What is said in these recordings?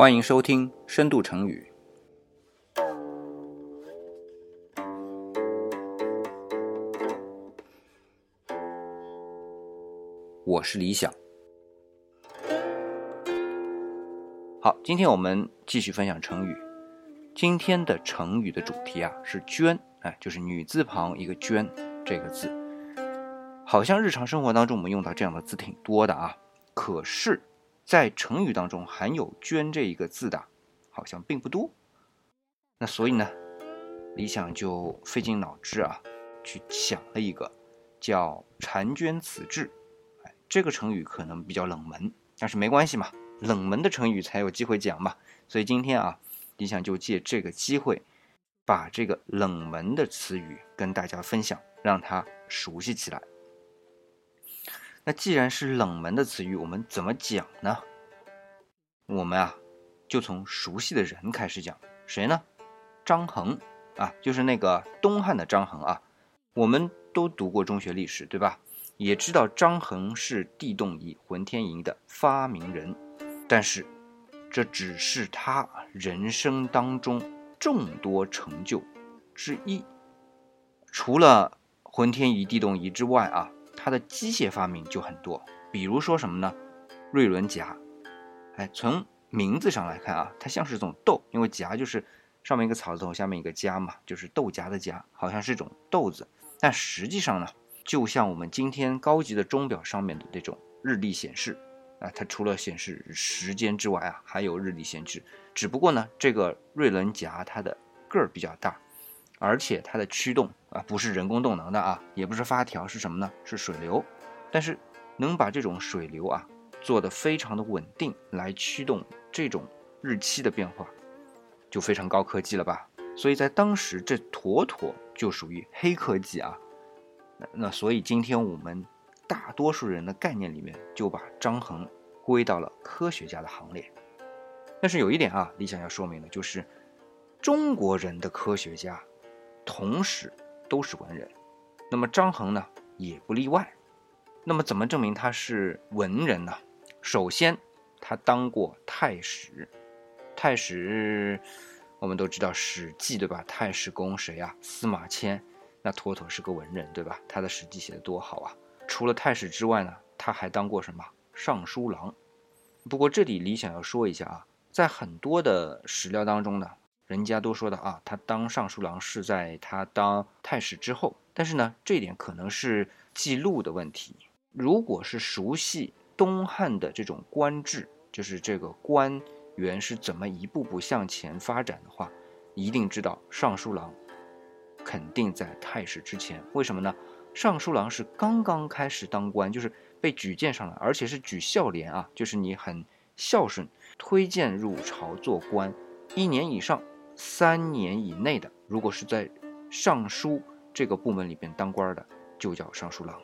欢迎收听《深度成语》。我是李想。好，今天我们继续分享成语。今天的成语的主题啊是“捐”，哎，就是女字旁一个“捐”这个字。好像日常生活当中我们用到这样的字挺多的啊，可是。在成语当中含有“捐”这一个字的，好像并不多。那所以呢，李想就费尽脑汁啊，去想了一个叫“婵娟此志”。哎，这个成语可能比较冷门，但是没关系嘛，冷门的成语才有机会讲嘛。所以今天啊，李想就借这个机会，把这个冷门的词语跟大家分享，让它熟悉起来。那既然是冷门的词语，我们怎么讲呢？我们啊，就从熟悉的人开始讲。谁呢？张衡啊，就是那个东汉的张衡啊。我们都读过中学历史，对吧？也知道张衡是地动仪、浑天仪的发明人。但是，这只是他人生当中众多成就之一。除了浑天仪、地动仪之外啊。它的机械发明就很多，比如说什么呢？瑞轮夹，哎，从名字上来看啊，它像是一种豆，因为夹就是上面一个草字头，下面一个夹嘛，就是豆荚的荚，好像是一种豆子。但实际上呢，就像我们今天高级的钟表上面的那种日历显示啊，它除了显示时间之外啊，还有日历显示。只不过呢，这个瑞轮夹它的个儿比较大。而且它的驱动啊，不是人工动能的啊，也不是发条，是什么呢？是水流。但是能把这种水流啊做得非常的稳定，来驱动这种日期的变化，就非常高科技了吧？所以在当时，这妥妥就属于黑科技啊。那那所以今天我们大多数人的概念里面，就把张衡归到了科学家的行列。但是有一点啊，李想要说明的就是，中国人的科学家。同时都是文人，那么张衡呢也不例外。那么怎么证明他是文人呢？首先，他当过太史。太史我们都知道《史记》对吧？太史公谁啊？司马迁，那妥妥是个文人对吧？他的《史记》写的多好啊！除了太史之外呢，他还当过什么？尚书郎。不过这里李想要说一下啊，在很多的史料当中呢。人家都说的啊，他当尚书郎是在他当太史之后，但是呢，这点可能是记录的问题。如果是熟悉东汉的这种官制，就是这个官员是怎么一步步向前发展的话，一定知道尚书郎肯定在太史之前。为什么呢？尚书郎是刚刚开始当官，就是被举荐上来，而且是举孝廉啊，就是你很孝顺，推荐入朝做官，一年以上。三年以内的，如果是在尚书这个部门里边当官的，就叫尚书郎，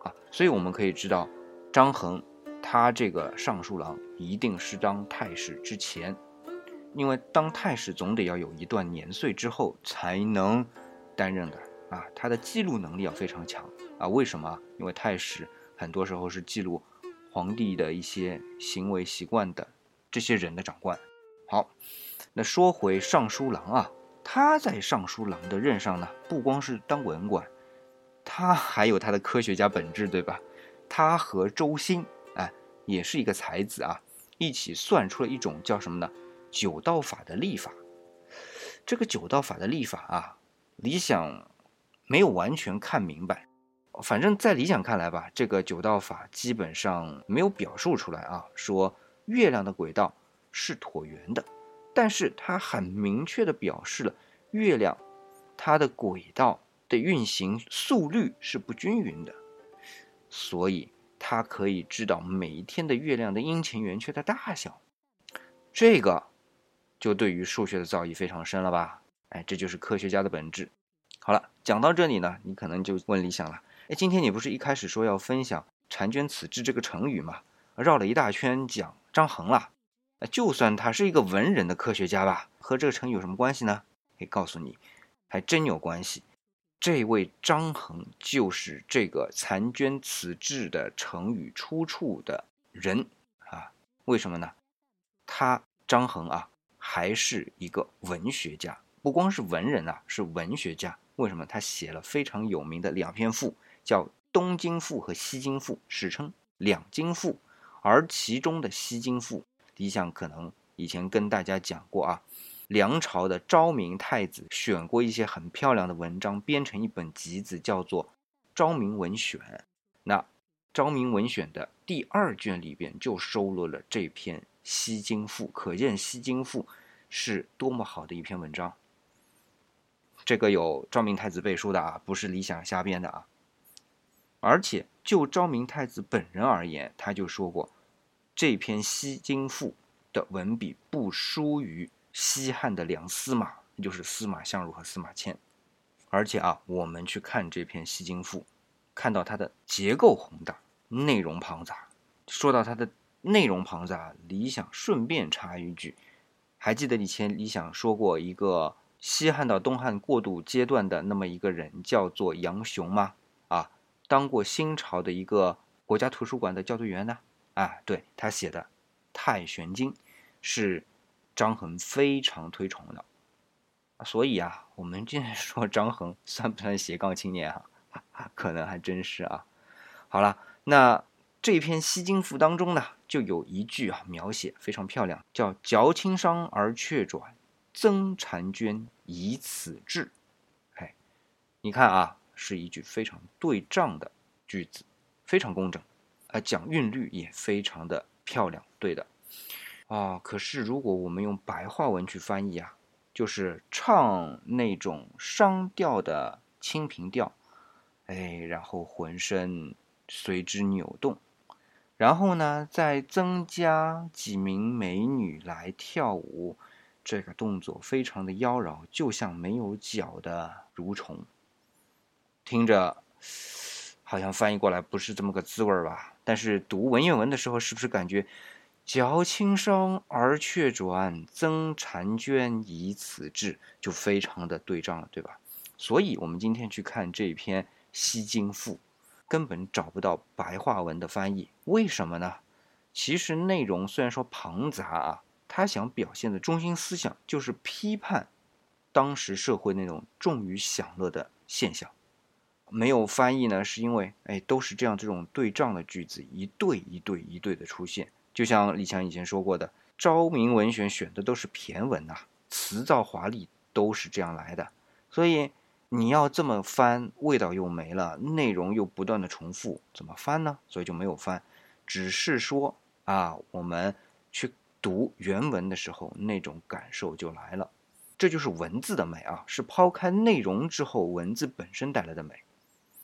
啊，所以我们可以知道，张衡他这个尚书郎一定是当太史之前，因为当太史总得要有一段年岁之后才能担任的啊，他的记录能力要非常强啊。为什么？因为太史很多时候是记录皇帝的一些行为习惯的这些人的长官。好。那说回尚书郎啊，他在尚书郎的任上呢，不光是当文官，他还有他的科学家本质，对吧？他和周兴，哎，也是一个才子啊，一起算出了一种叫什么呢？九道法的历法。这个九道法的历法啊，理想没有完全看明白，反正在理想看来吧，这个九道法基本上没有表述出来啊，说月亮的轨道是椭圆的。但是它很明确的表示了月亮它的轨道的运行速率是不均匀的，所以它可以知道每一天的月亮的阴晴圆缺的大小，这个就对于数学的造诣非常深了吧？哎，这就是科学家的本质。好了，讲到这里呢，你可能就问李想了，哎，今天你不是一开始说要分享“婵娟此志”这个成语吗？绕了一大圈讲张衡了。那就算他是一个文人的科学家吧，和这个成语有什么关系呢？可以告诉你，还真有关系。这位张衡就是这个“残娟此志”的成语出处的人啊。为什么呢？他张衡啊，还是一个文学家，不光是文人啊，是文学家。为什么？他写了非常有名的两篇赋，叫《东京赋》和《西京赋》，史称两京赋。而其中的《西京赋》，李想可能以前跟大家讲过啊，梁朝的昭明太子选过一些很漂亮的文章，编成一本集子，叫做《昭明文选》。那《昭明文选》的第二卷里边就收录了这篇《西京赋》，可见《西京赋》是多么好的一篇文章。这个有昭明太子背书的啊，不是李想瞎编的啊。而且就昭明太子本人而言，他就说过。这篇《西京赋》的文笔不输于西汉的梁司马，就是司马相如和司马迁。而且啊，我们去看这篇《西京赋》，看到它的结构宏大，内容庞杂。说到它的内容庞杂，李想顺便插一句：还记得以前李想说过一个西汉到东汉过渡阶段的那么一个人，叫做杨雄吗？啊，当过新朝的一个国家图书馆的校对员呢。啊对他写的《太玄经》，是张衡非常推崇的，所以啊，我们今天说张衡算不算斜杠青年啊？可能还真是啊。好了，那这篇《西京赋》当中呢，就有一句啊，描写非常漂亮，叫“嚼轻伤而却转，增婵娟以此志”。哎，你看啊，是一句非常对仗的句子，非常工整。啊，讲韵律也非常的漂亮，对的，啊，可是如果我们用白话文去翻译啊，就是唱那种商调的清平调，哎，然后浑身随之扭动，然后呢，再增加几名美女来跳舞，这个动作非常的妖娆，就像没有脚的蠕虫，听着。好像翻译过来不是这么个滋味儿吧？但是读文言文的时候，是不是感觉“嚼轻伤而却转，增婵娟以此志”就非常的对仗了，对吧？所以，我们今天去看这篇《西京赋》，根本找不到白话文的翻译，为什么呢？其实内容虽然说庞杂啊，他想表现的中心思想就是批判当时社会那种重于享乐的现象。没有翻译呢，是因为哎，都是这样这种对仗的句子，一对一对一对的出现。就像李强以前说过的，《昭明文选》选的都是骈文呐，词藻华丽，都是这样来的。所以你要这么翻，味道又没了，内容又不断的重复，怎么翻呢？所以就没有翻，只是说啊，我们去读原文的时候，那种感受就来了。这就是文字的美啊，是抛开内容之后，文字本身带来的美。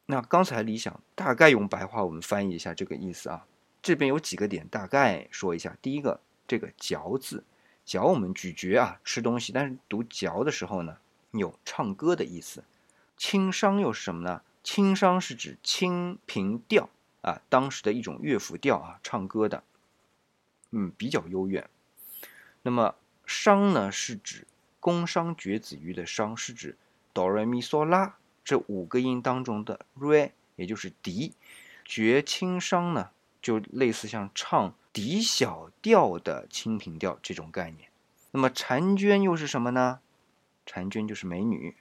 那刚才李想大概用白话文翻译一下这个意思啊，这边有几个点大概说一下。第一个，这个“嚼”字，嚼我们咀嚼啊，吃东西，但是读“嚼”的时候呢，有唱歌的意思。清商又是什么呢？清商是指清平调啊，当时的一种乐府调啊，唱歌的，嗯，比较悠远。那么商呢，是指宫商角子鱼的商，是指哆来咪嗦拉。这五个音当中的 re，也就是笛，绝清商呢，就类似像唱笛小调的清平调这种概念。那么婵娟又是什么呢？婵娟就是美女。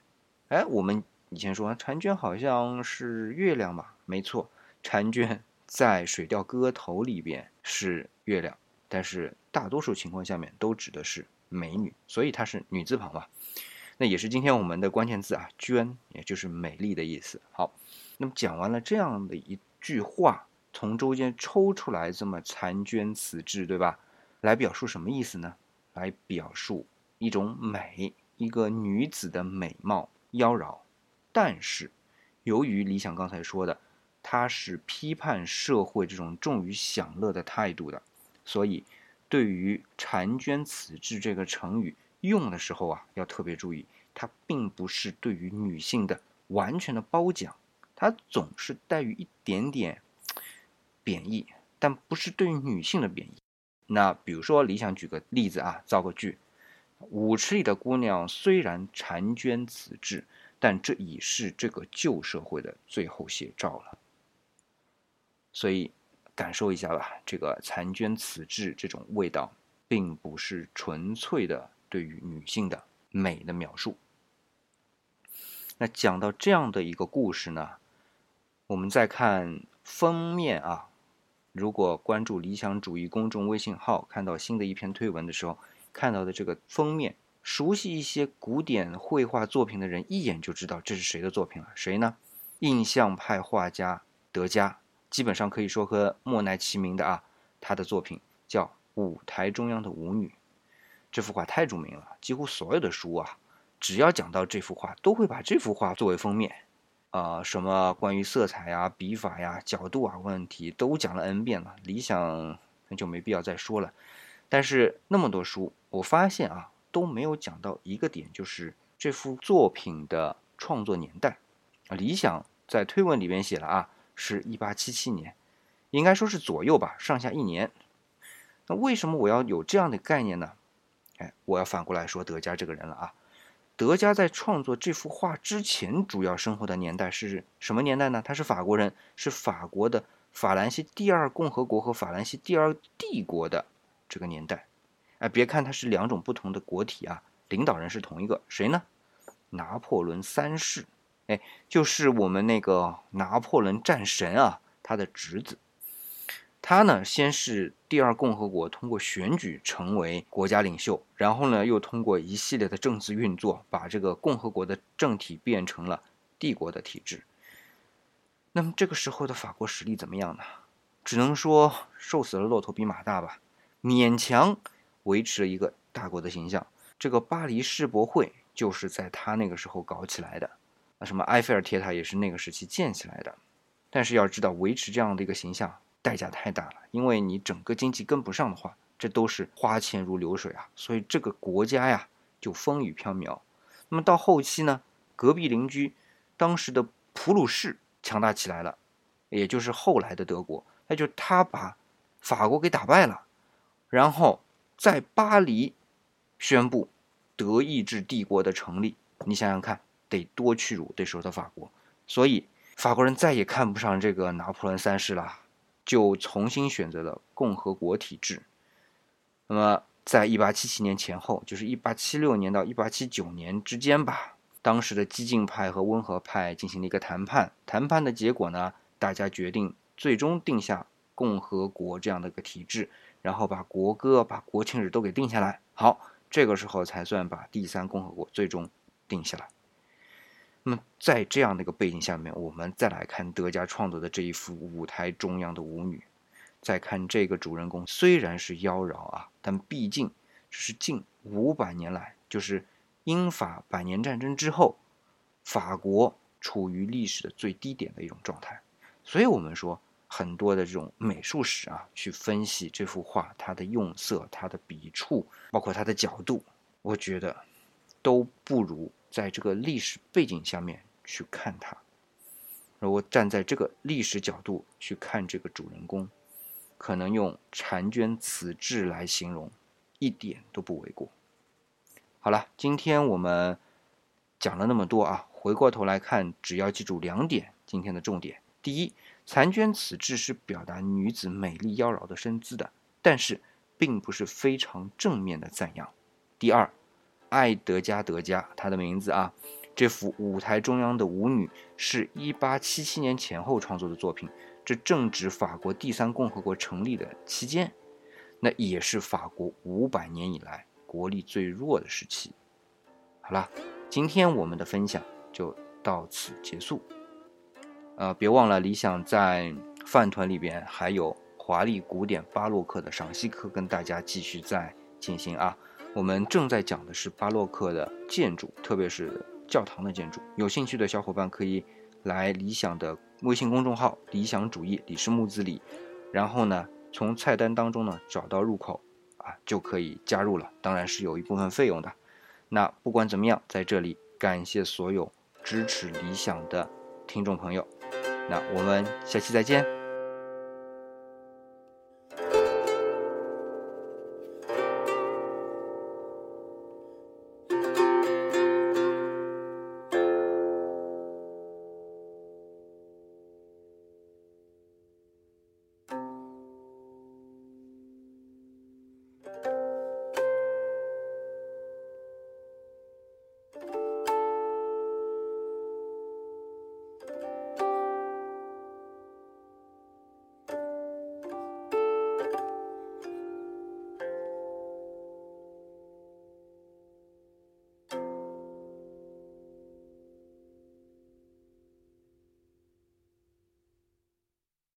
哎，我们以前说婵娟好像是月亮嘛，没错，婵娟在《水调歌头》里边是月亮，但是大多数情况下面都指的是美女，所以它是女字旁嘛。那也是今天我们的关键字啊，娟，也就是美丽的意思。好，那么讲完了这样的一句话，从中间抽出来这么婵娟此志，对吧？来表述什么意思呢？来表述一种美，一个女子的美貌妖娆。但是，由于李想刚才说的，他是批判社会这种重于享乐的态度的，所以对于婵娟此志这个成语。用的时候啊，要特别注意，它并不是对于女性的完全的褒奖，它总是带于一点点贬义，但不是对于女性的贬义。那比如说，李想举个例子啊，造个句：舞池里的姑娘虽然婵娟此志，但这已是这个旧社会的最后写照了。所以，感受一下吧，这个婵娟此志这种味道。并不是纯粹的对于女性的美的描述。那讲到这样的一个故事呢，我们再看封面啊。如果关注理想主义公众微信号，看到新的一篇推文的时候，看到的这个封面，熟悉一些古典绘画作品的人一眼就知道这是谁的作品了。谁呢？印象派画家德加，基本上可以说和莫奈齐名的啊。他的作品叫《舞台中央的舞女》，这幅画太著名了，几乎所有的书啊，只要讲到这幅画，都会把这幅画作为封面。啊，什么关于色彩呀、笔法呀、角度啊问题都讲了 N 遍了，理想那就没必要再说了。但是那么多书，我发现啊都没有讲到一个点，就是这幅作品的创作年代。啊，理想在推文里边写了啊，是一八七七年，应该说是左右吧，上下一年。那为什么我要有这样的概念呢？哎，我要反过来说德加这个人了啊。德加在创作这幅画之前，主要生活的年代是什么年代呢？他是法国人，是法国的法兰西第二共和国和法兰西第二帝国的这个年代。哎，别看他是两种不同的国体啊，领导人是同一个，谁呢？拿破仑三世，哎，就是我们那个拿破仑战神啊，他的侄子。他呢，先是第二共和国通过选举成为国家领袖，然后呢，又通过一系列的政治运作，把这个共和国的政体变成了帝国的体制。那么这个时候的法国实力怎么样呢？只能说瘦死了骆驼比马大吧，勉强维持了一个大国的形象。这个巴黎世博会就是在他那个时候搞起来的，那什么埃菲尔铁塔也是那个时期建起来的。但是要知道，维持这样的一个形象。代价太大了，因为你整个经济跟不上的话，这都是花钱如流水啊，所以这个国家呀就风雨飘渺。那么到后期呢，隔壁邻居当时的普鲁士强大起来了，也就是后来的德国，那就他把法国给打败了，然后在巴黎宣布德意志帝国的成立。你想想看，得多屈辱对手的法国，所以法国人再也看不上这个拿破仑三世了。就重新选择了共和国体制。那么，在一八七七年前后，就是一八七六年到一八七九年之间吧，当时的激进派和温和派进行了一个谈判。谈判的结果呢，大家决定最终定下共和国这样的一个体制，然后把国歌、把国庆日都给定下来。好，这个时候才算把第三共和国最终定下来。那么，在这样的一个背景下面，我们再来看德加创作的这一幅舞台中央的舞女，再看这个主人公，虽然是妖娆啊，但毕竟这是近五百年来，就是英法百年战争之后，法国处于历史的最低点的一种状态。所以，我们说很多的这种美术史啊，去分析这幅画，它的用色、它的笔触，包括它的角度，我觉得都不如。在这个历史背景下面去看它，如果站在这个历史角度去看这个主人公，可能用婵娟此志来形容，一点都不为过。好了，今天我们讲了那么多啊，回过头来看，只要记住两点，今天的重点：第一，婵娟此志是表达女子美丽妖娆的身姿的，但是并不是非常正面的赞扬；第二。爱德加·德加，他的名字啊，这幅舞台中央的舞女是一八七七年前后创作的作品，这正值法国第三共和国成立的期间，那也是法国五百年以来国力最弱的时期。好了，今天我们的分享就到此结束。呃，别忘了理想在饭团里边还有华丽古典巴洛克的赏析课跟大家继续在进行啊。我们正在讲的是巴洛克的建筑，特别是教堂的建筑。有兴趣的小伙伴可以来理想的微信公众号“理想主义李氏木子李”，然后呢，从菜单当中呢找到入口，啊，就可以加入了。当然是有一部分费用的。那不管怎么样，在这里感谢所有支持理想的听众朋友。那我们下期再见。